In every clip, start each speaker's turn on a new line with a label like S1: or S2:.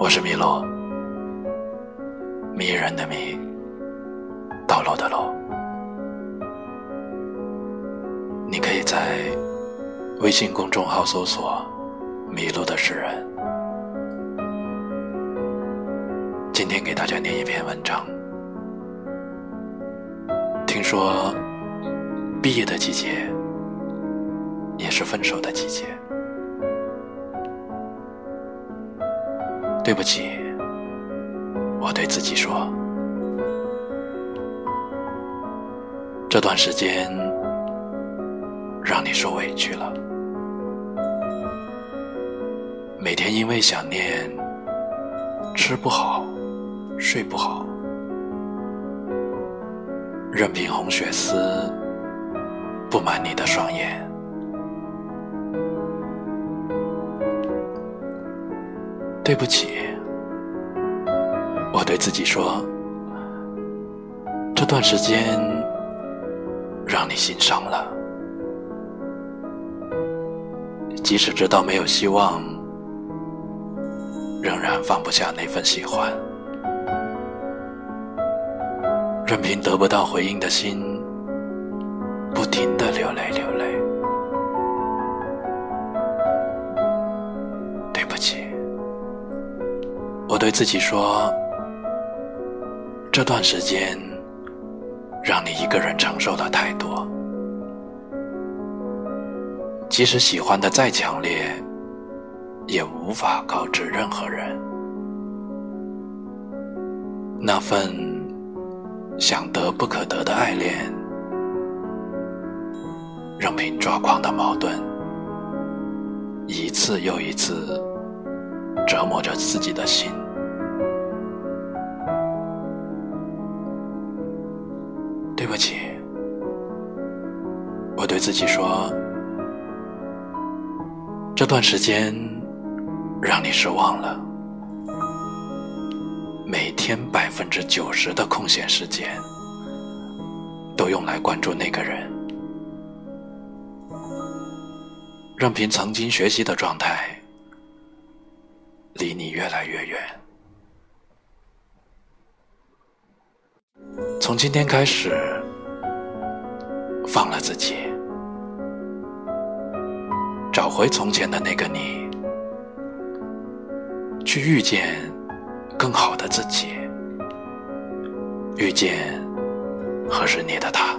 S1: 我是麋鹿，迷人的迷，道路的路。你可以在微信公众号搜索“迷路的诗人”。今天给大家念一篇文章。听说，毕业的季节也是分手的季节。对不起，我对自己说，这段时间让你受委屈了。每天因为想念，吃不好，睡不好，任凭红血丝布满你的双眼。对不起，我对自己说，这段时间让你心伤了。即使知道没有希望，仍然放不下那份喜欢。任凭得不到回应的心，不停的流泪流泪。我对自己说：“这段时间让你一个人承受了太多，即使喜欢的再强烈，也无法告知任何人。那份想得不可得的爱恋，任凭抓狂的矛盾，一次又一次。”折磨着自己的心。对不起，我对自己说，这段时间让你失望了。每天百分之九十的空闲时间都用来关注那个人，任凭曾经学习的状态。离你越来越远。从今天开始，放了自己，找回从前的那个你，去遇见更好的自己，遇见合适你的他。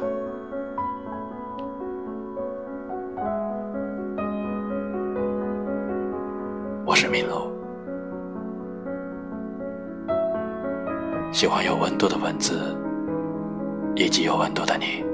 S1: 我是明楼。喜欢有温度的文字，以及有温度的你。